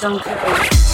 Don't care.